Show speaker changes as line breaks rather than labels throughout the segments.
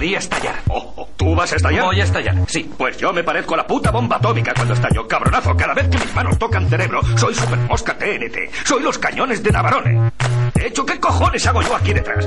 podría estallar.
Oh, oh, ¿Tú vas a estallar?
Voy a estallar, sí.
Pues yo me parezco a la puta bomba atómica cuando estallo. Cabronazo, cada vez que mis manos tocan cerebro, soy super mosca TNT. Soy los cañones de Navarone. De hecho, ¿qué cojones hago yo aquí detrás?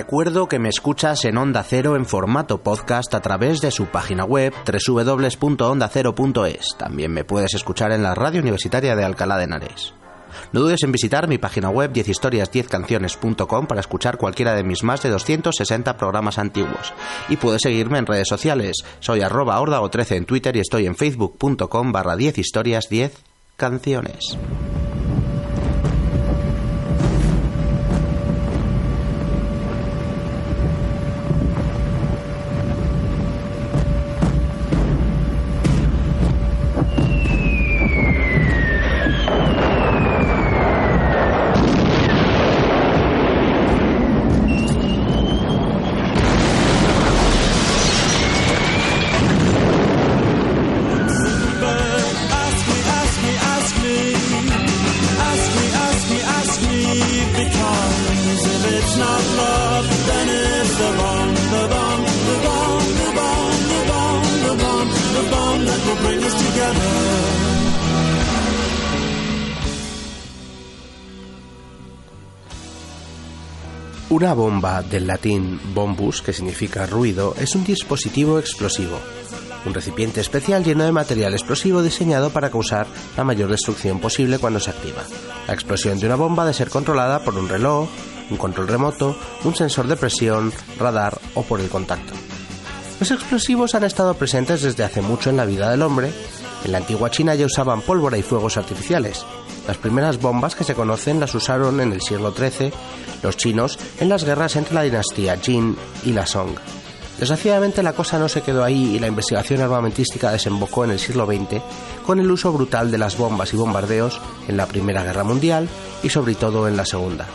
Recuerdo que me escuchas en Onda Cero en formato podcast a través de su página web www.ondacero.es. También me puedes escuchar en la radio universitaria de Alcalá de Henares. No dudes en visitar mi página web 10historias10canciones.com para escuchar cualquiera de mis más de 260 programas antiguos. Y puedes seguirme en redes sociales. Soy arroba ordago13 en Twitter y estoy en facebook.com barra 10 Una bomba, del latín bombus, que significa ruido, es un dispositivo explosivo, un recipiente especial lleno de material explosivo diseñado para causar la mayor destrucción posible cuando se activa. La explosión de una bomba debe ser controlada por un reloj, un control remoto, un sensor de presión, radar o por el contacto. Los explosivos han estado presentes desde hace mucho en la vida del hombre. En la antigua China ya usaban pólvora y fuegos artificiales. Las primeras bombas que se conocen las usaron en el siglo XIII los chinos en las guerras entre la dinastía Jin y la Song. Desgraciadamente la cosa no se quedó ahí y la investigación armamentística desembocó en el siglo XX con el uso brutal de las bombas y bombardeos en la Primera Guerra Mundial y sobre todo en la Segunda.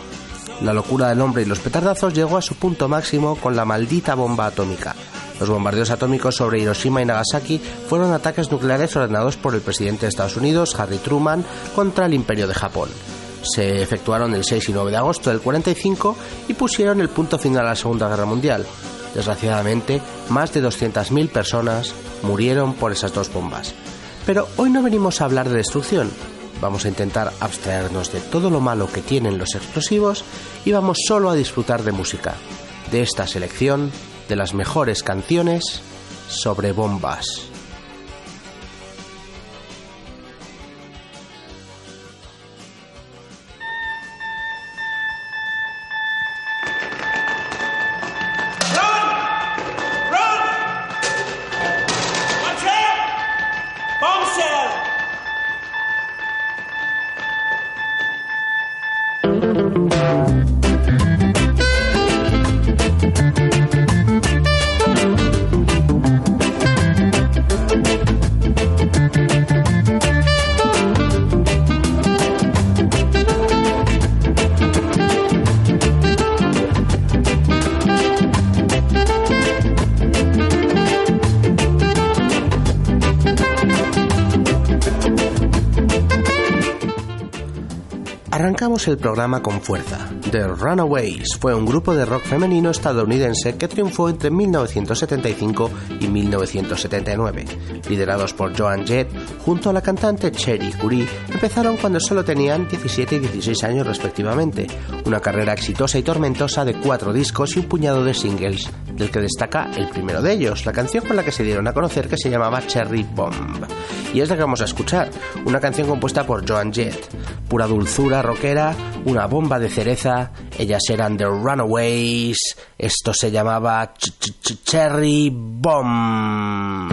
La locura del hombre y los petardazos llegó a su punto máximo con la maldita bomba atómica. Los bombardeos atómicos sobre Hiroshima y Nagasaki fueron ataques nucleares ordenados por el presidente de Estados Unidos, Harry Truman, contra el imperio de Japón se efectuaron el 6 y 9 de agosto del 45 y pusieron el punto final a la Segunda Guerra Mundial. Desgraciadamente, más de 200.000 personas murieron por esas dos bombas. Pero hoy no venimos a hablar de destrucción, vamos a intentar abstraernos de todo lo malo que tienen los explosivos y vamos solo a disfrutar de música, de esta selección de las mejores canciones sobre bombas.
El programa con fuerza. The Runaways fue un grupo de rock femenino estadounidense que triunfó entre 1975 y 1979. Liderados por Joan Jett, junto a la cantante Cherry Curie, empezaron cuando solo tenían 17 y 16 años respectivamente. Una carrera exitosa y tormentosa de cuatro discos y un puñado de singles, del que destaca el primero de ellos, la canción con la que se dieron a conocer que se llamaba Cherry Bomb. Y es la que vamos a escuchar, una canción compuesta por Joan Jett. Pura dulzura rockera, una bomba de cereza, ellas eran The Runaways, esto se llamaba Cherry Bomb.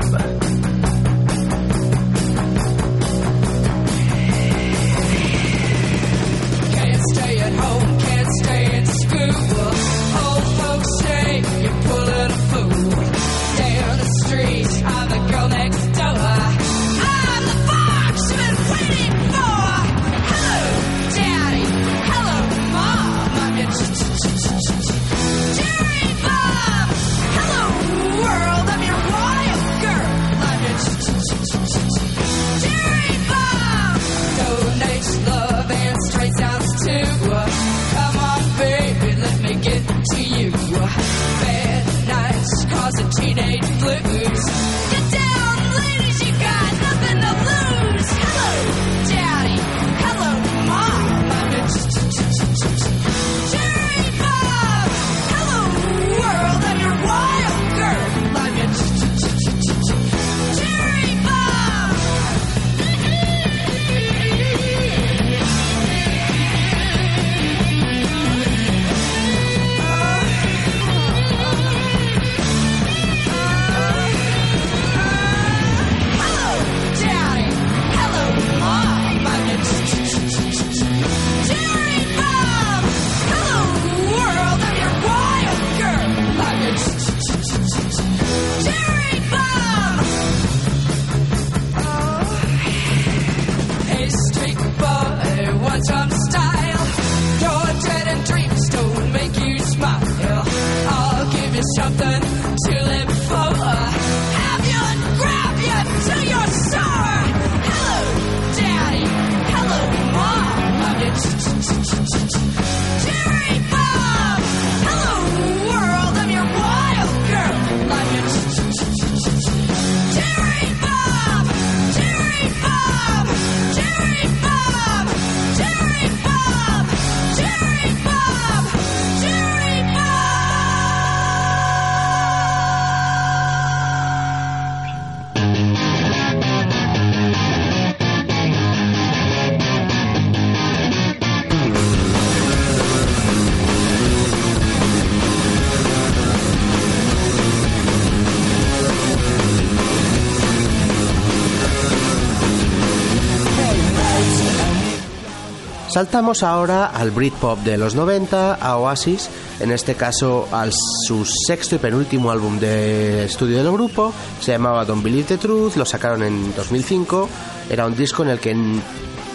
Saltamos ahora al Britpop de los 90, a Oasis, en este caso al su sexto y penúltimo álbum de estudio del grupo, se llamaba Don't Believe the Truth, lo sacaron en 2005, era un disco en el que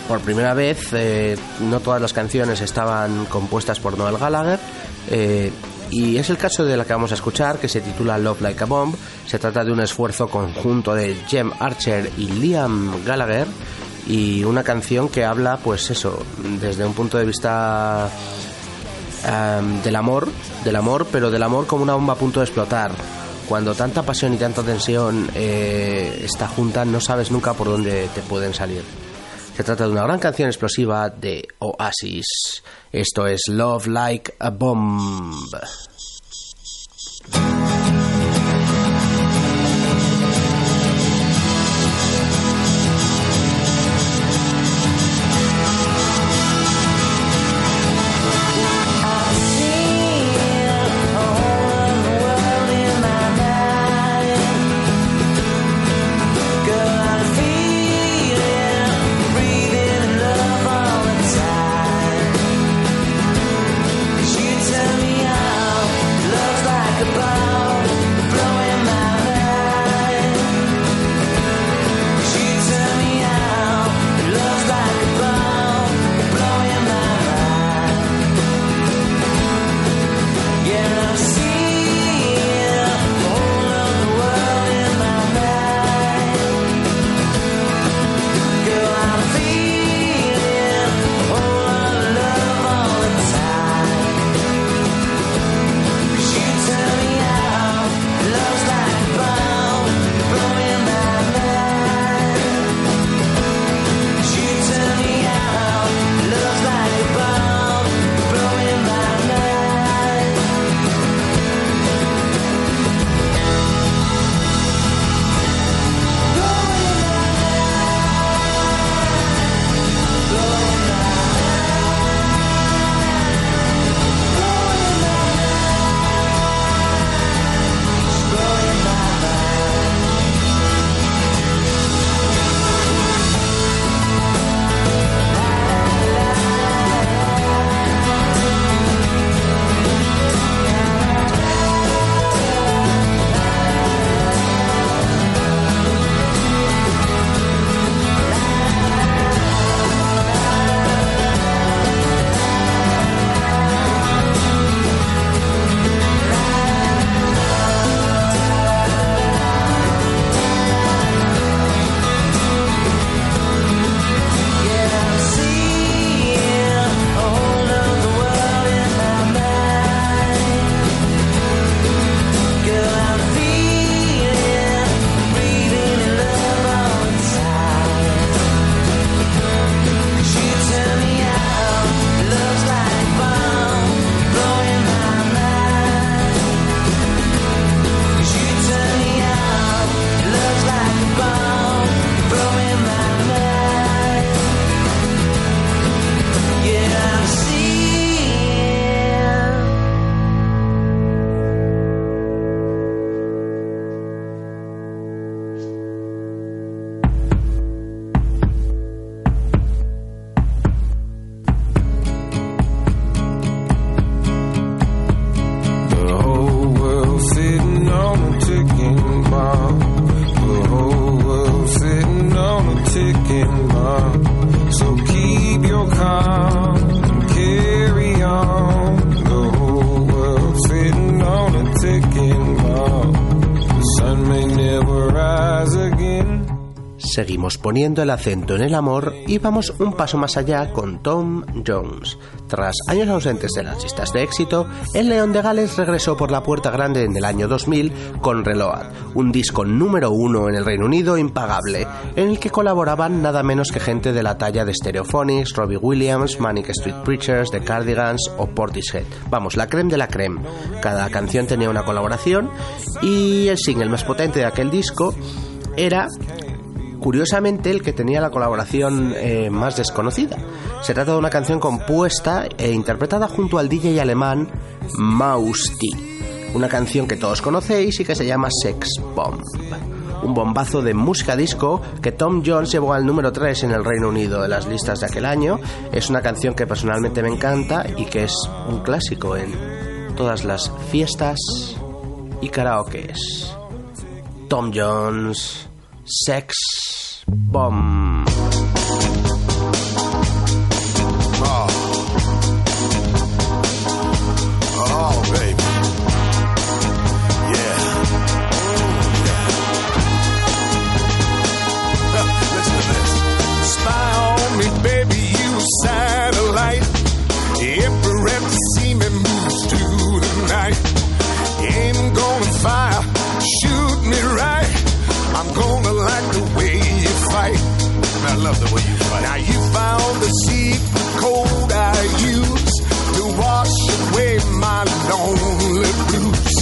por primera vez eh, no todas las canciones estaban compuestas por Noel Gallagher, eh, y es el caso de la que vamos a escuchar, que se titula Love Like a Bomb. Se trata de un esfuerzo conjunto de Jem Archer y Liam Gallagher y una canción que habla, pues eso, desde un punto de vista em, del amor, del amor, pero del amor como una bomba a punto de explotar. Cuando tanta pasión y tanta tensión eh, está junta, no sabes nunca por dónde te pueden salir. Se trata de una gran canción explosiva de Oasis. Esto es Love Like a Bomb.
Poniendo el acento en el amor y vamos un paso más allá con Tom Jones. Tras años ausentes de las listas de éxito, el León de Gales regresó por la puerta grande en el año 2000 con Reload, un disco número uno en el Reino Unido impagable, en el que colaboraban nada menos que gente de la talla de Stereophonics, Robbie Williams, Manic Street Preachers, The Cardigans o Portishead. Vamos, la creme de la creme. Cada canción tenía una colaboración y el single más potente de aquel disco era curiosamente el que tenía la colaboración eh, más desconocida. Se trata de una canción compuesta e interpretada junto al DJ alemán Mausti, una canción que todos conocéis y que se llama Sex Bomb. Un bombazo de música disco que Tom Jones llevó al número 3 en el Reino Unido de las listas de aquel año. Es una canción que personalmente me encanta y que es un clásico en todas las fiestas y karaokes. Tom Jones, Sex Bomb.
Love the way you fight. Now you found the secret code I use to wash away my lonely blues.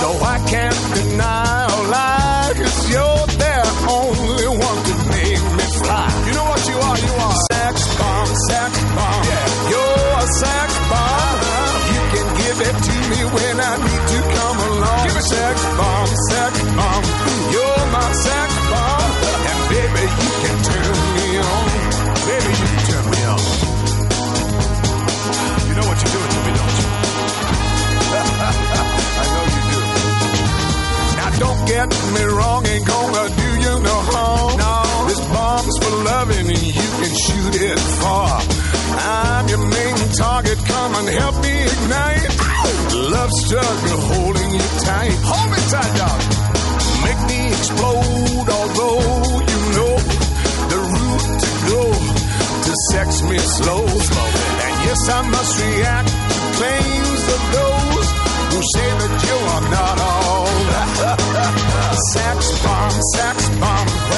so I can't deny me wrong, ain't gonna do you no harm. No. This bomb's for loving and you can shoot it far. I'm your main target, come and help me ignite. Love struggle holding you tight. Hold me tight, dog. Make me explode, although you know the route to go to sex me slow. And yes, I must react to claims of those who say that you are not all. Sex bomb, sex bomb.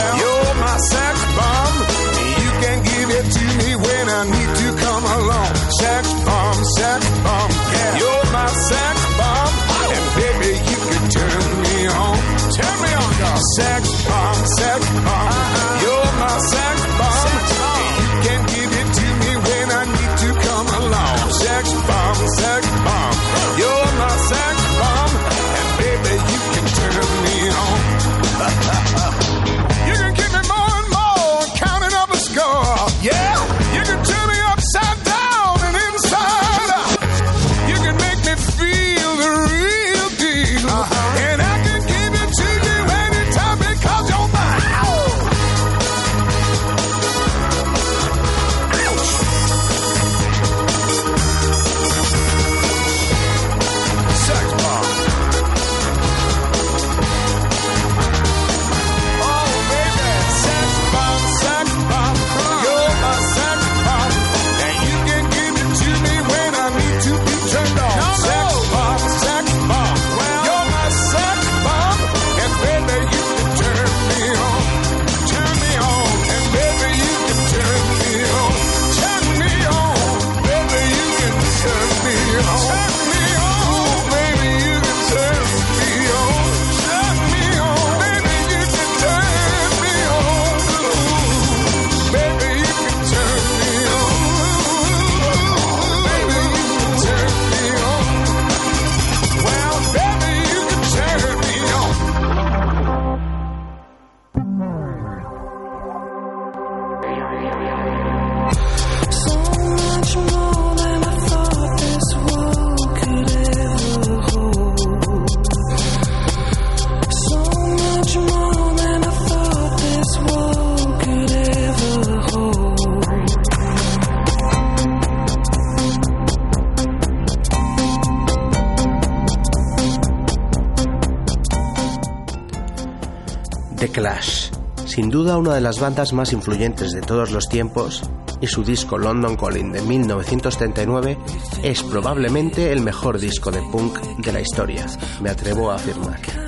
Las bandas más influyentes de todos los tiempos, y su disco London Calling de 1939 es probablemente el mejor disco de punk de la historia, me atrevo a afirmar.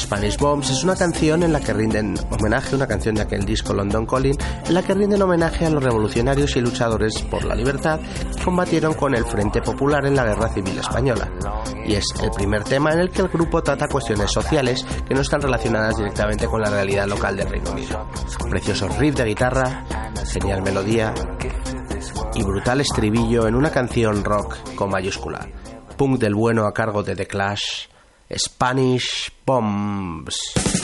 Spanish Bombs es una canción en la que rinden homenaje, una canción de aquel disco London Calling, en la que rinden homenaje a los revolucionarios y luchadores por la libertad que combatieron con el Frente Popular en la Guerra Civil Española. Y es el primer tema en el que el grupo trata cuestiones sociales que no están relacionadas directamente con la realidad local del Reino Unido. Preciosos riff de guitarra, genial melodía y brutal estribillo en una canción rock con mayúscula. Punk del bueno a cargo de The Clash. Spanish Bombs.
Spanish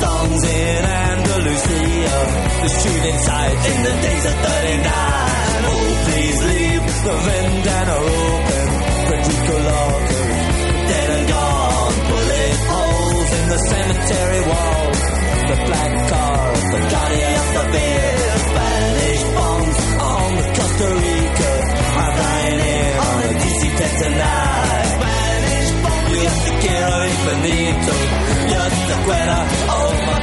songs in Andalusia. The shooting sight in the days of 39. Cemetery walls. The black car, the guardian of the beer. Spanish bombs on the Costa Rica. I'm flying in on a DC-10 tonight. Spanish bombs, yo te quiero infinito. Yo te quiero, oh my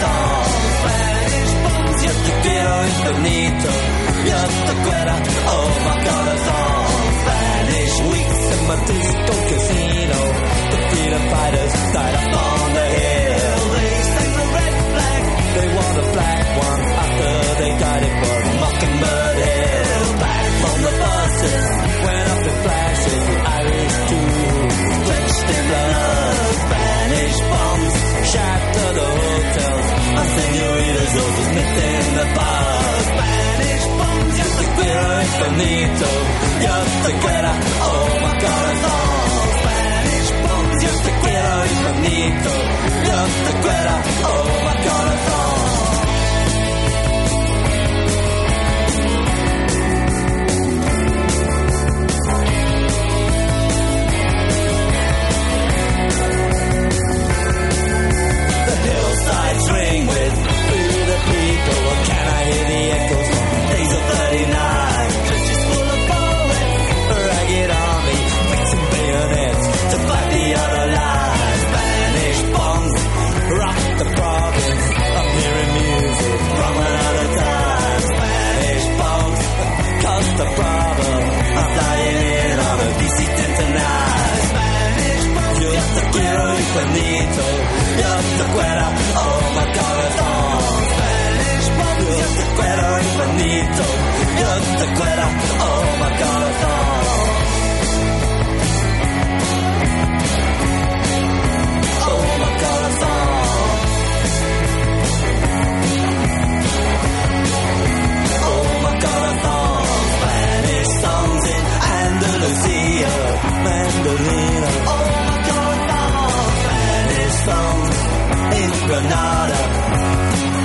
song. Spanish bombs, yo te quiero infinito. Yo te quiero, oh my song. Spanish weeks in my disco casino. The freedom fighters died up on the hill. Senoritas all just met in the bar. Spanish bombs, yo te quiero infinito. Yo te quiero, oh my god, it's all. Spanish bombs, yo te quiero infinito. Yo te quiero, oh quiero infinito. Yo te quiero, oh my god, it's on. Spanish bombs, yo te quiero infinito. Yo te quiero, oh my god, it's on. Oh my god, it's on. Oh my god, it's on. Spanish songs in Andalusia, Mandolina. Granada.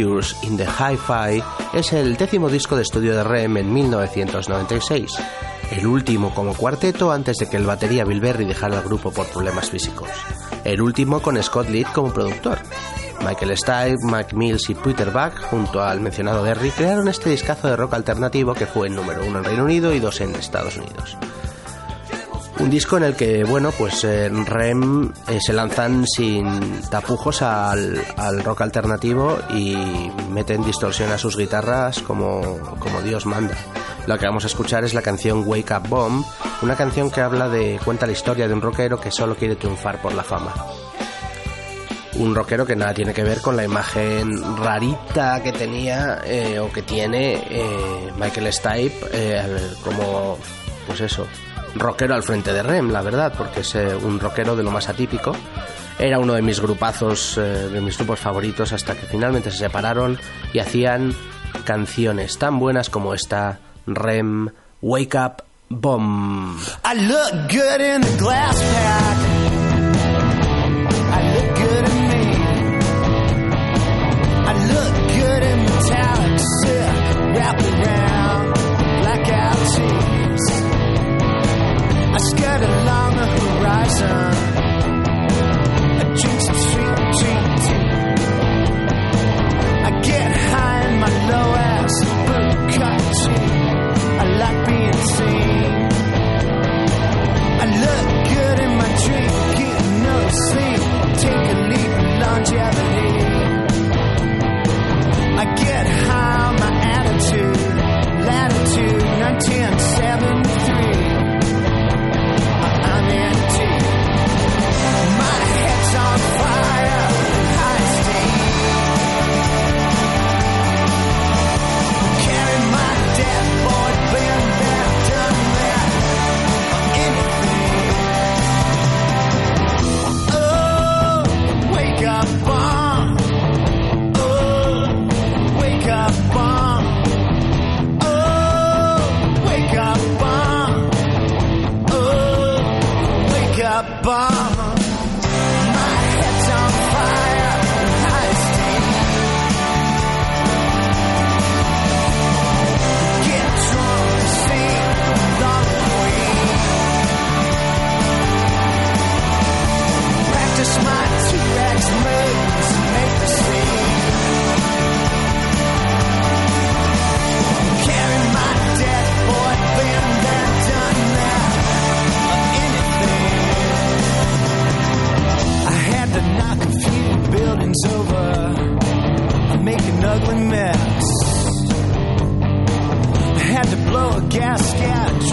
In the
Hi-Fi es el décimo disco de estudio de Rem en 1996, el último como cuarteto antes de que el batería Bill Berry dejara el grupo por problemas físicos, el último con Scott Litt como productor. Michael Stipe, Mac Mills y Peter Buck, junto al mencionado Derry, crearon este discazo de rock alternativo que fue el número uno en Reino Unido y dos en Estados Unidos. Un disco en el que, bueno, pues eh, Rem eh, se lanzan sin tapujos al, al rock alternativo y meten distorsión a sus guitarras como, como Dios manda. Lo que vamos a escuchar es la canción Wake Up Bomb, una canción que habla de, cuenta la historia de un rockero que solo quiere triunfar por la fama. Un rockero que nada tiene que ver con la imagen rarita que tenía eh, o que tiene Michael Stipe como, pues eso, rockero al frente de Rem, la verdad, porque es eh, un rockero de lo más atípico. Era uno de mis grupazos, eh, de mis grupos favoritos, hasta que finalmente se separaron y hacían canciones tan buenas como esta Rem Wake Up Bomb.
I look good in the glass pack. I look good in I skirt along the horizon.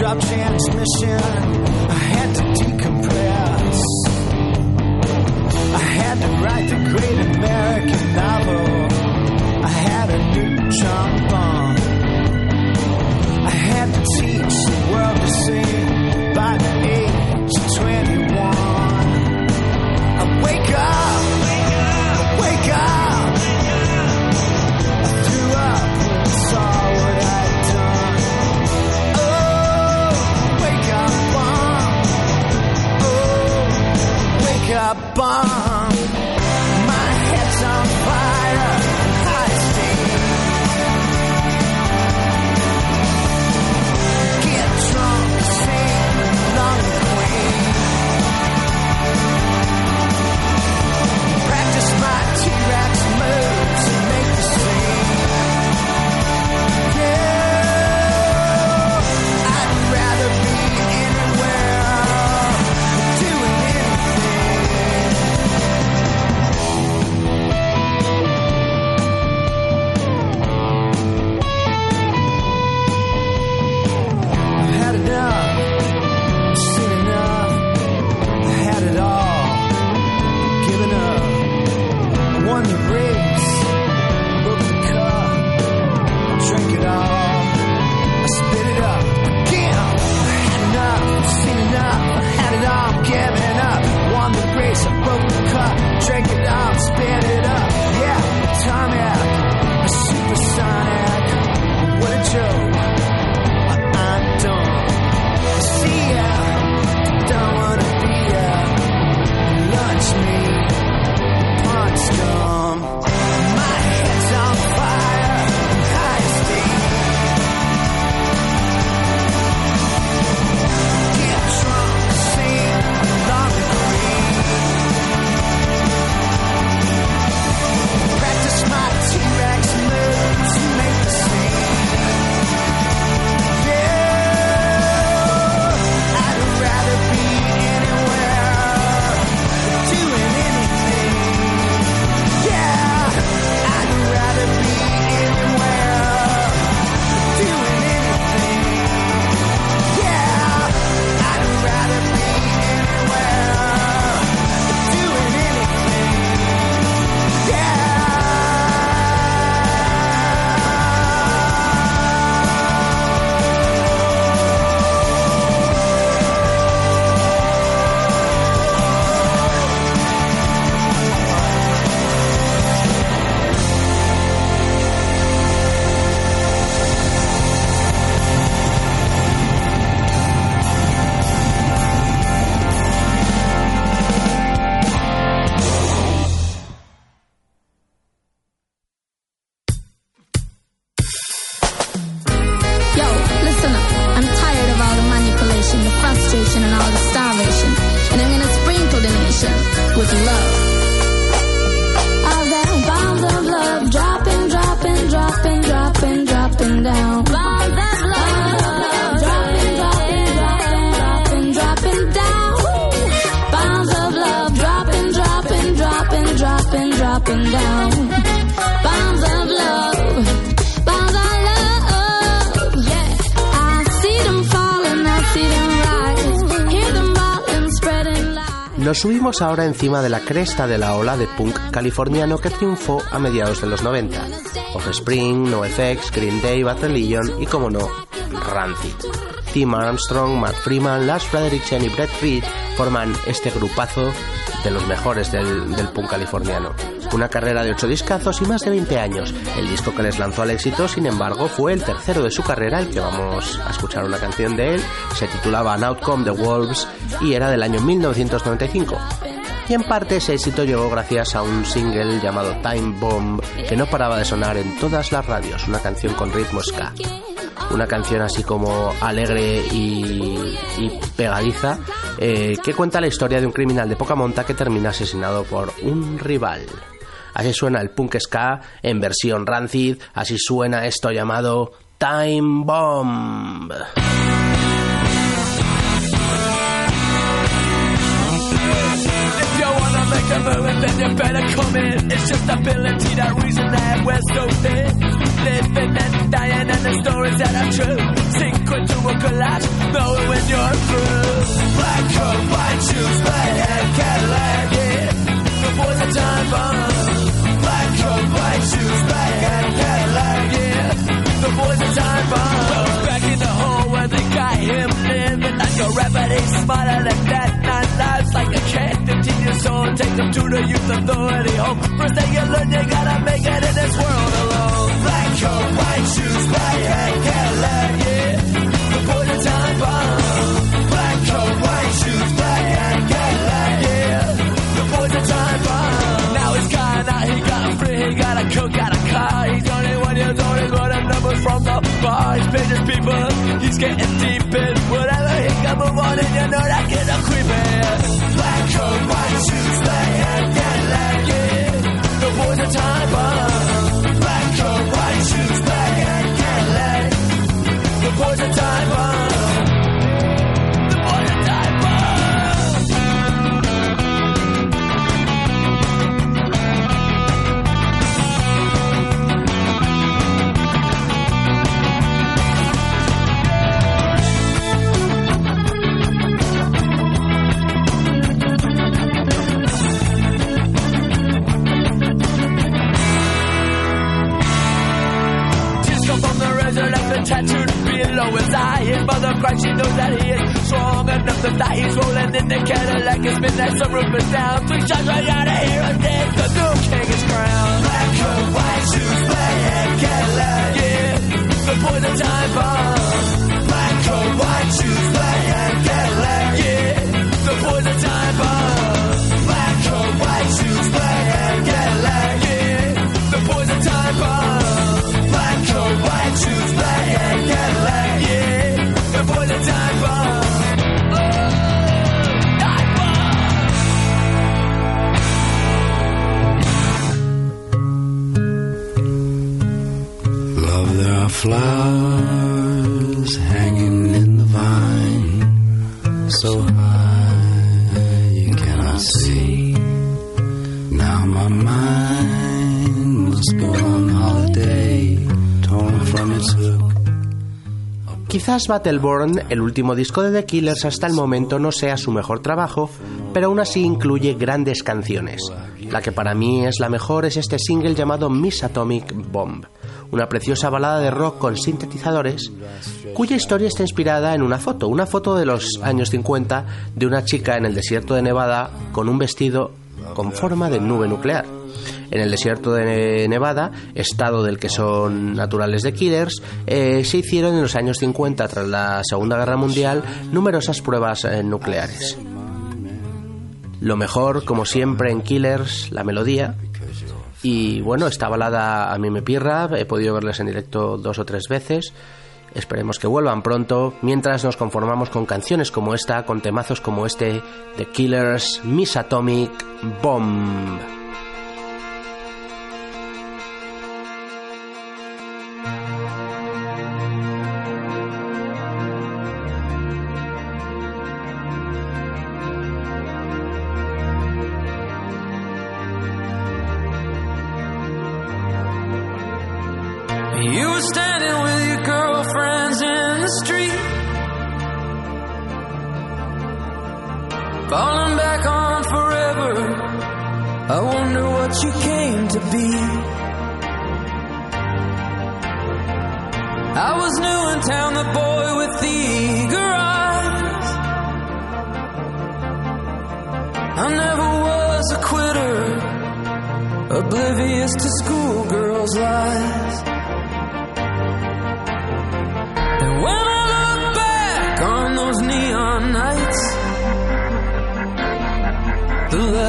Drop transmission. I had to decompress. I had to write the great American bomb.
Nos subimos ahora encima de la cresta de la ola de punk californiano que triunfó a mediados de los 90. Offspring, NoFX, Green Day, Bad Religion y, como no, Rancid. Tim Armstrong, Matt Freeman, Lars Frederiksen y Brett Reed forman este grupazo de los mejores del, del punk californiano. Una carrera de 8 discazos y más de 20 años. El disco que les lanzó al éxito, sin embargo, fue el tercero de su carrera, el que vamos a escuchar una canción de él. Se titulaba An Outcome the Wolves y era del año 1995. Y en parte ese éxito llegó gracias a un single llamado Time Bomb que no paraba de sonar en todas las radios, una canción con ritmo ska. Una canción así como alegre y, y pegadiza eh, que cuenta la historia de un criminal de poca monta que termina asesinado por un rival. Así suena el punk ska en versión rancid, así suena esto llamado Time Bomb.
It's just ability, that reason that we're so and and the stories that are true. Collapse. Living like a. He's smarter than that. Nine lives like a cat. 15 years old, take them to the youth authority home. First thing you learn, you gotta make it in this world alone. Black coat, white shoes, black hat, Cadillac, yeah. The boys are time. Black coat, white shoes, black Cadillac, yeah. The boys are time bomb. Now he's gone out, he got a free, he got a cook, got a car. He's 21 years old, he got the numbers from the bar. He's paid his people, he's getting Cadillac, his midnight sunroof is down. Three shots right out of here and dead. The new king is crowned. Black coat, white shoes, black hat, Cadillac. Yeah, the boys are time
flowers hanging in the vine, so high you cannot see. Now my mind must go on holiday, torn from its hook.
Quizás Battleborn, el último disco de The Killers hasta el momento, no sea su mejor trabajo, pero aún así incluye grandes canciones. La que para mí es la mejor es este single llamado Miss Atomic Bomb, una preciosa balada de rock con sintetizadores, cuya historia está inspirada en una foto, una foto de los años 50 de una chica en el desierto de Nevada con un vestido con forma de nube nuclear. En el desierto de Nevada, estado del que son naturales de Killers, eh, se hicieron en los años 50, tras la Segunda Guerra Mundial, numerosas pruebas eh, nucleares. Lo mejor, como siempre en Killers, la melodía. Y bueno, esta balada a mí me pirra, he podido verles en directo dos o tres veces. Esperemos que vuelvan pronto, mientras nos conformamos con canciones como esta, con temazos como este, The Killers, Miss Atomic Bomb.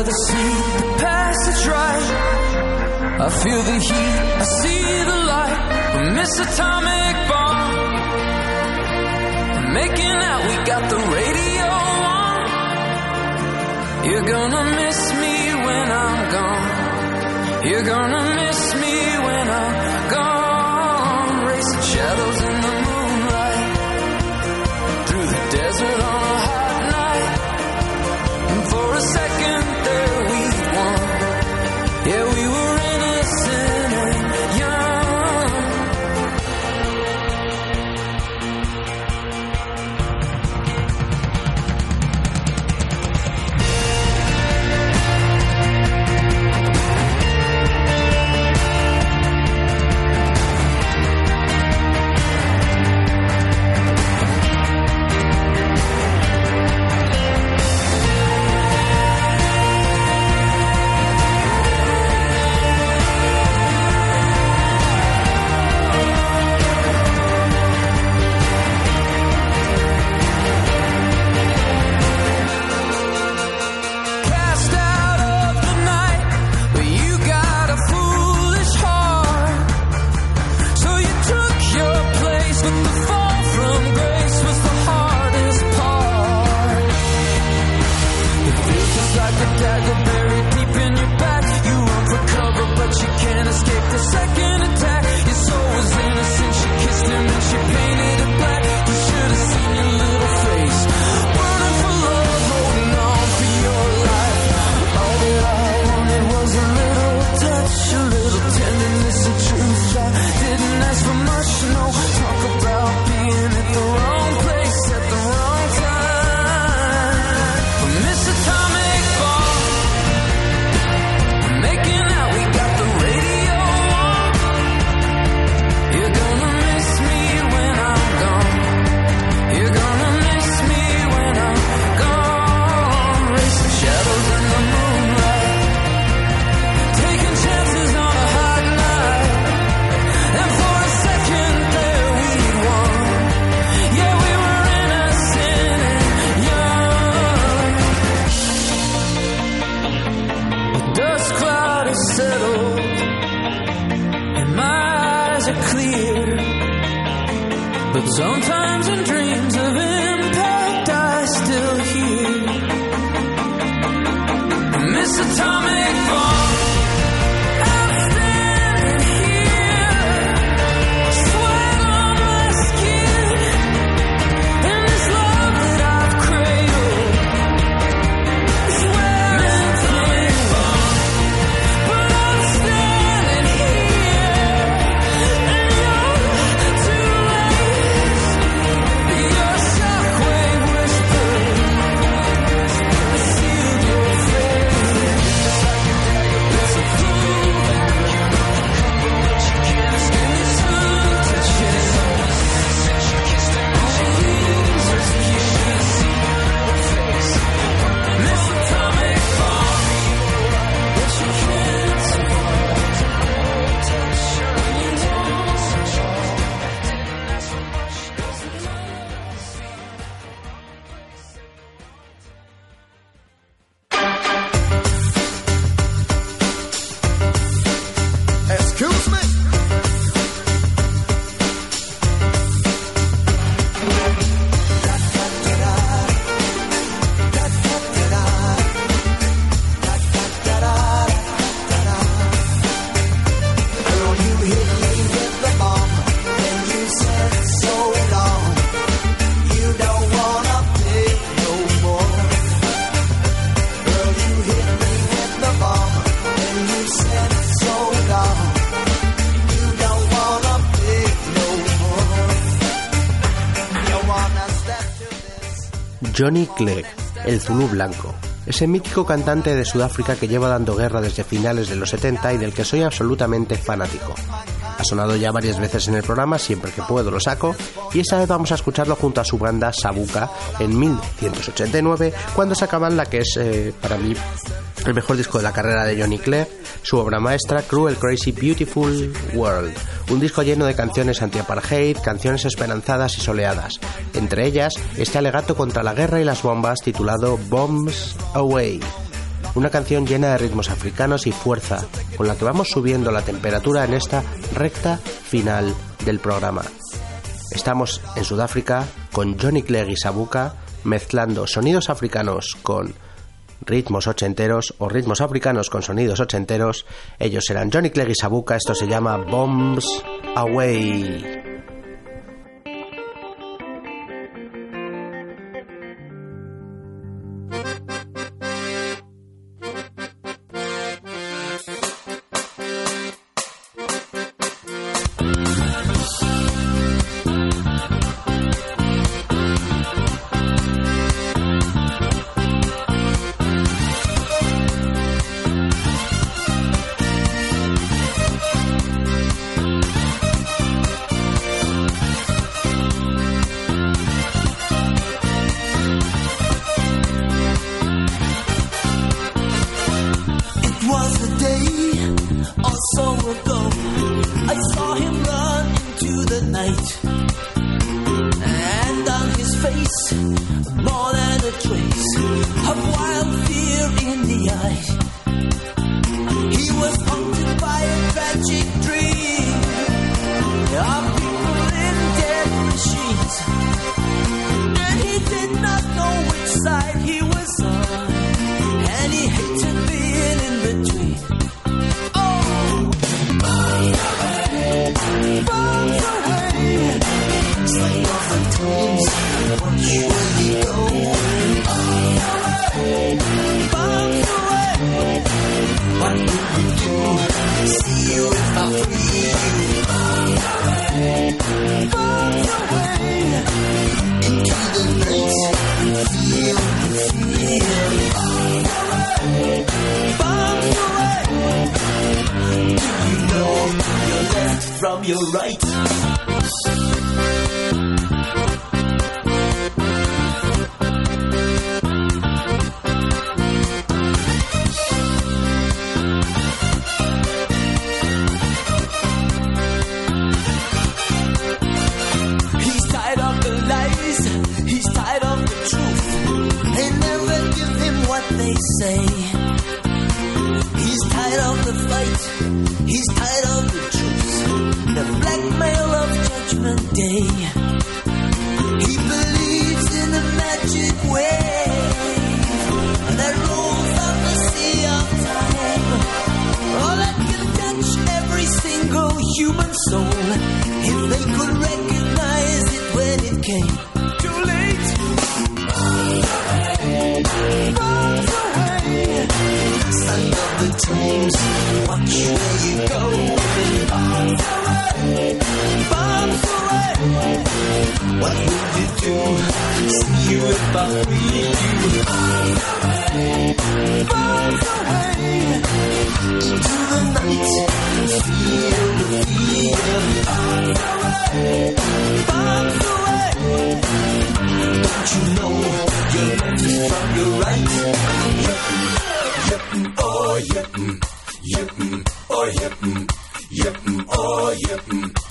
smell sea, the passage right. I feel the heat, I see the light. We miss atomic bomb. Making out, we got the radio on. You're gonna miss me when I'm gone. You're gonna miss me when I'm gone. Racing shadows in
Johnny Clegg, el Zulu Blanco. Ese mítico cantante de Sudáfrica que lleva dando guerra desde finales de los 70 y del que soy absolutamente fanático. Ha sonado ya varias veces en el programa, siempre que puedo lo saco, y esta vez vamos a escucharlo junto a su banda Sabuka en 1989, cuando sacaban la que es eh, para mí el mejor disco de la carrera de Johnny Clegg, su obra maestra Cruel Crazy Beautiful World, un disco lleno de canciones anti-apartheid, canciones esperanzadas y soleadas, entre ellas este alegato contra la guerra y las bombas titulado Bombs Away, una canción llena de ritmos africanos y fuerza, con la que vamos subiendo la temperatura en esta recta final del programa. Estamos en Sudáfrica con Johnny Clegg y Sabuka mezclando sonidos africanos con ritmos ochenteros o ritmos africanos con sonidos ochenteros. Ellos serán Johnny Clegg y Sabuka, esto se llama Bombs Away.
Day. He believes in a magic wave that rolls the sea of time. Can touch every single human soul if they could recognize it when it came. Too late. Bombs away. Son of the dreams. You if I free you. Bombs away. Into the night. Feel the fear. Bombs away. Don't you know your left is from your right? Yep, mm, oh, yep, mm, yep, mm, oh, yep, mm, yep, mm, oh, yep, mm, yep,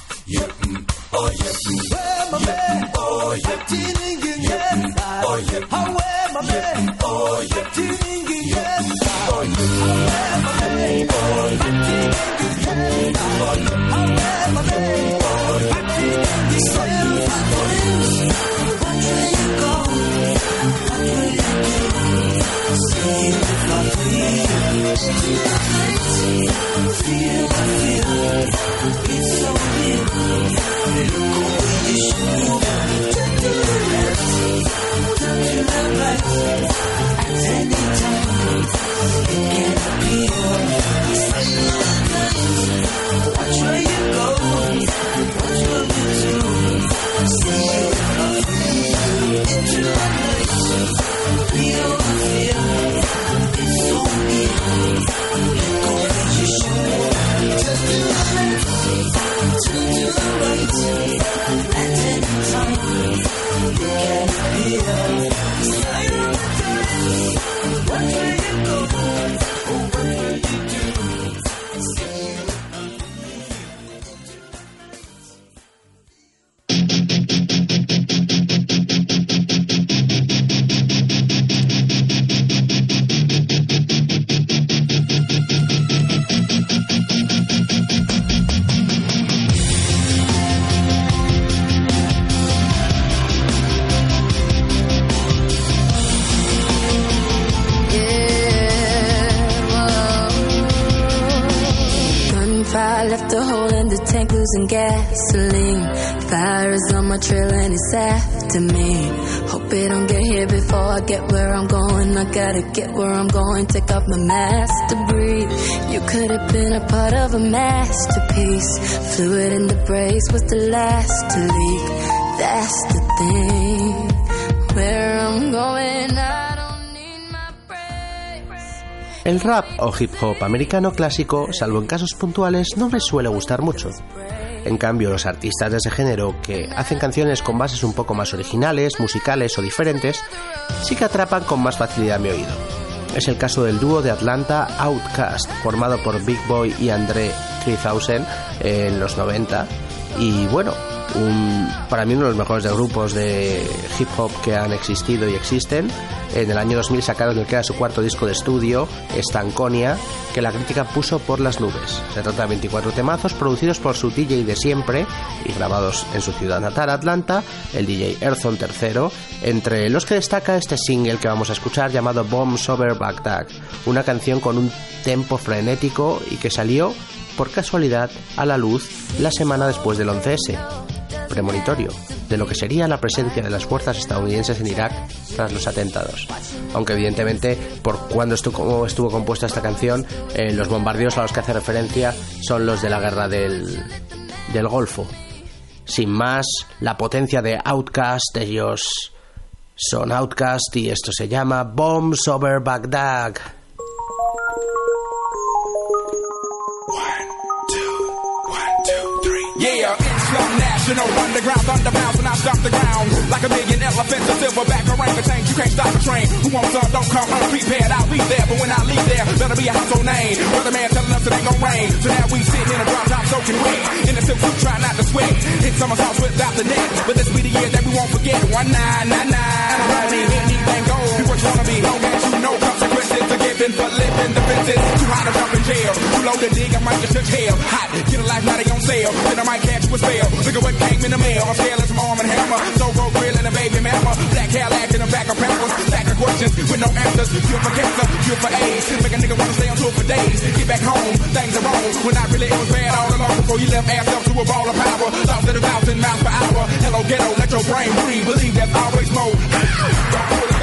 gotta get where I'm going. Take off my mask to breathe. You could have been a part of a masterpiece. Fluid in the brakes was the last to leak. That's the thing. Where I'm going, I don't need my.
El rap o hip hop americano clásico, salvo en casos puntuales, no me suele gustar mucho. En cambio, los artistas de ese género que hacen canciones con bases un poco más originales, musicales o diferentes, sí que atrapan con más facilidad mi oído. Es el caso del dúo de Atlanta Outkast, formado por Big Boy y André 3000 en los 90. Y bueno, para mí uno de los mejores de grupos de hip hop que han existido y existen. En el año 2000 sacaron el que era su cuarto disco de estudio, Stanconia, que la crítica puso por las nubes. Se trata de 24 temazos producidos por su DJ de siempre y grabados en su ciudad natal, Atlanta, el DJ Earthon III, entre los que destaca este single que vamos a escuchar llamado Bombs Over Baghdad, una canción con un tempo frenético y que salió por casualidad a la luz la semana después del 11S, premonitorio de lo que sería la presencia de las fuerzas estadounidenses en Irak tras los atentados. Aunque evidentemente, por cuando estuvo, estuvo compuesta esta canción, eh, los bombardeos a los que hace referencia son los de la guerra del, del Golfo. Sin más, la potencia de Outcast, ellos son Outcast y esto se llama Bombs Over Baghdad.
National Underground Thunderbounds when I stop the ground. Like a million elephants, a silverback orangutan You can't stop a train. Who wants some, don't come unprepared I'll be there, but when I leave there Better be a household name. Brother man telling us it ain't gonna rain. So now we sit in a drop top soaking wet. In the silk suit trying not to sweat. Hit somersaults without the net. But this be the year that we won't forget. One nine, nine, nine. I don't need anything gold. Be what you wanna be Long as you know consequences are given For living. Defenses Too hot to jump in jail. Too low to dig, I might just touch hell. Hot, get a life, now they on sale Then I might catch you a spell. Look at what came in the mail. I'm scaling some arm and hammer. So go grill and a baby mama Black hair, Cadillac in the back of Pampers Stack of questions with no answers. Cure for cancer, cure for AIDS. Make a nigga wanna stay on tour for days. Get back home, things are wrong. When I really it was bad all along. Before you left ass up to a ball of power. Thoughts at a thousand miles per hour. Hello ghetto, let your brain breathe. Believe there's always more. Don't pull the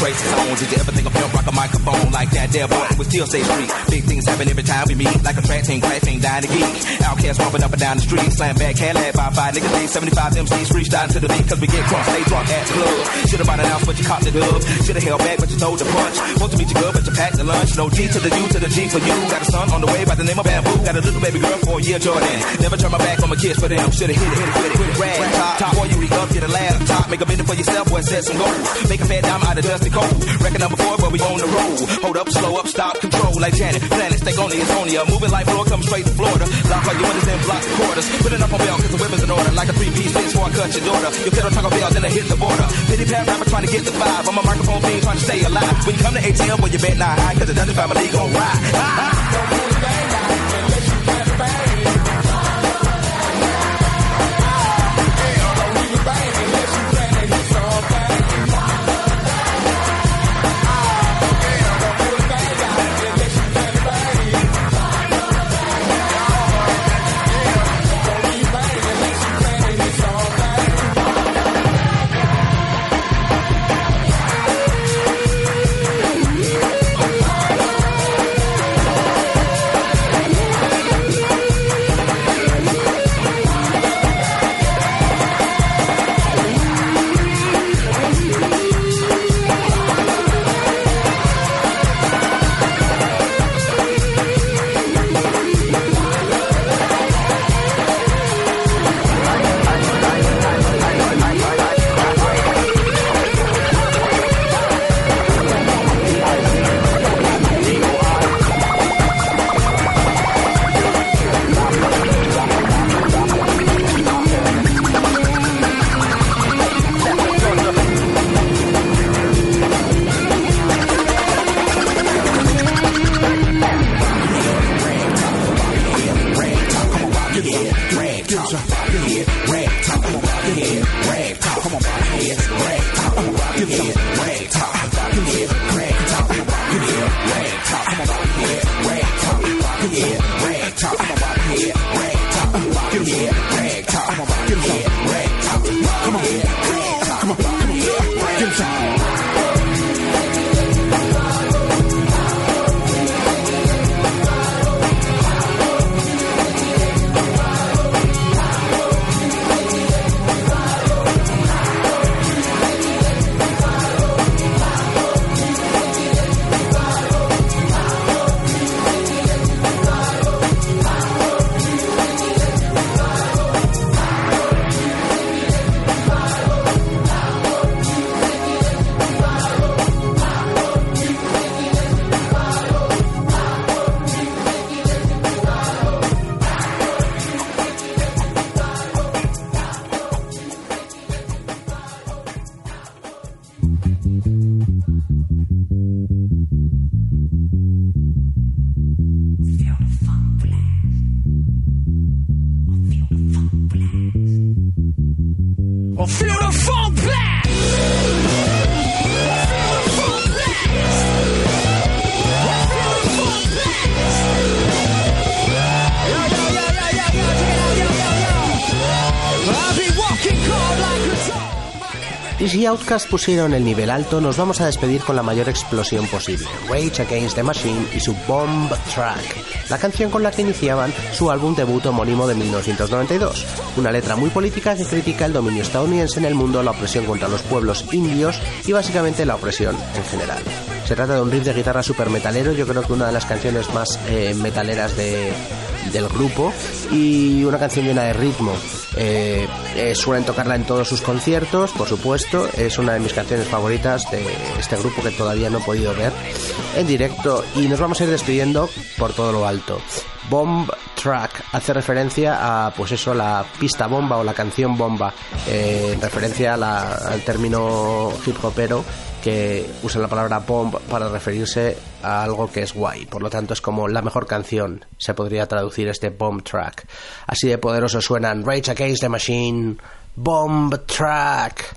traces on. Did you ever think of pimp rock a microphone like that? There, boy, we still stay street. Big things happen every time we meet. Like a track team, crash team, dying to geek. Outcast bumping up and down the street. Slam back, Cadillac by five niggas. Leave 75 MCs freestyling to the beat. Cause we get crunk, stay drunk at the club. Should've bought an ounce, but you caught the dub. Should've held back, but you throw the punch. Supposed to meet you good, but you packed the lunch. No G to the U to the G for you. Got a son on the way by the name of Bamboo. Got a little baby girl for a year, Jordan. Never turn my back on my kids for them. Should've hit it, hit it, hit it, hit it. Rag top, top. Before you re up, get a lad up top. Make a minute for yourself, boy, set some goals. Make a fat dime out of dusty cold. Record number four, but we on the road. Hold up, slow up, stop, control like Janet. Planet, stay on the Antonia. Moving like floor, come straight to Florida. Lock all your windows and block the quarters. Put it up on bail, cause the weapons in order. Like a three piece fence before I cut your daughter. You pedal Taco Bell, then I hit the border. Pity pat rapper trying to get the five. I'm a microphone fiend trying to stay alive. When you come to ATL, well, you bet not high, cause the Dungeon family gon' ride. Ah,
Y Outcast pusieron el nivel alto, nos vamos a despedir con la mayor explosión posible. Rage Against the Machine y su Bomb Track, la canción con la que iniciaban su álbum debut homónimo de 1992. Una letra muy política que critica el dominio estadounidense en el mundo, la opresión contra los pueblos indios y básicamente la opresión en general. Se trata de un riff de guitarra super metalero, yo creo que una de las canciones más eh, metaleras de, del grupo y una canción llena de ritmo. Eh, eh, suelen tocarla en todos sus conciertos, por supuesto. Es una de mis canciones favoritas de este grupo que todavía no he podido ver en directo. Y nos vamos a ir despidiendo por todo lo alto. Bomb Track hace referencia a, pues eso, la pista bomba o la canción bomba, en referencia a la- al término hip hopero que usa la palabra bomb para referirse a algo que es guay. Por lo tanto, es como la mejor canción. Se podría traducir este bomb track. Así de poderoso suenan Rage Against the Machine, Bomb Track.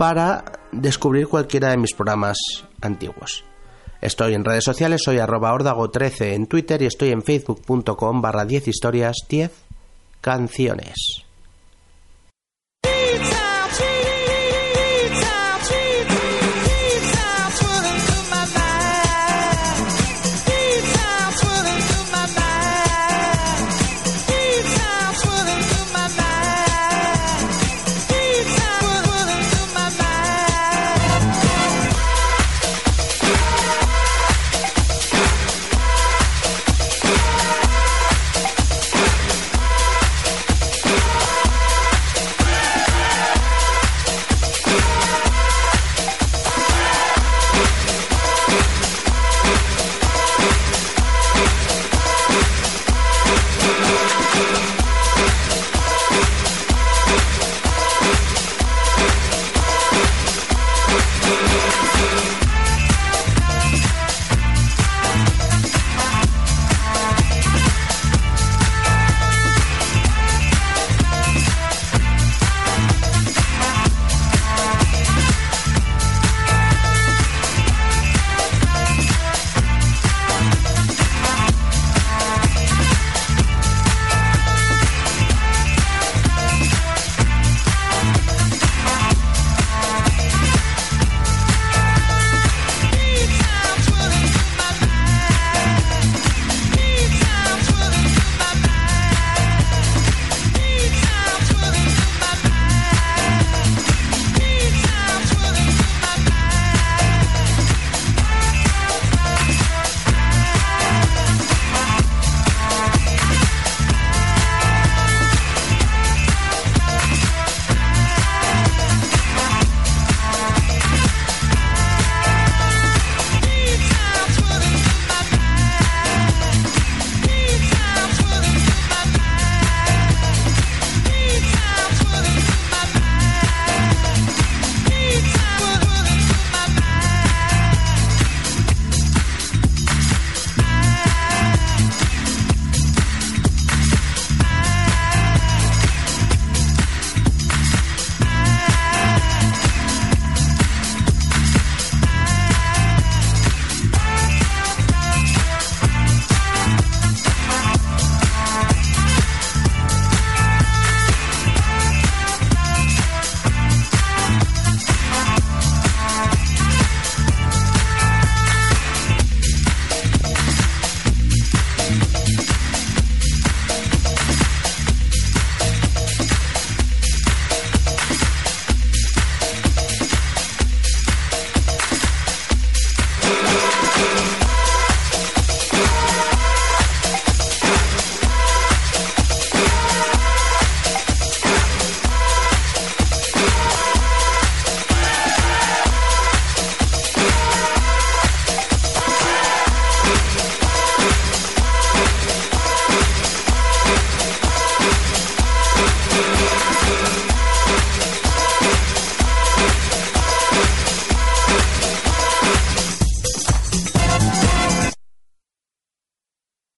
para descubrir cualquiera de mis programas antiguos. Estoy en redes sociales, soy arroba ordago13 en Twitter y estoy en facebook.com barra 10 historias 10 canciones.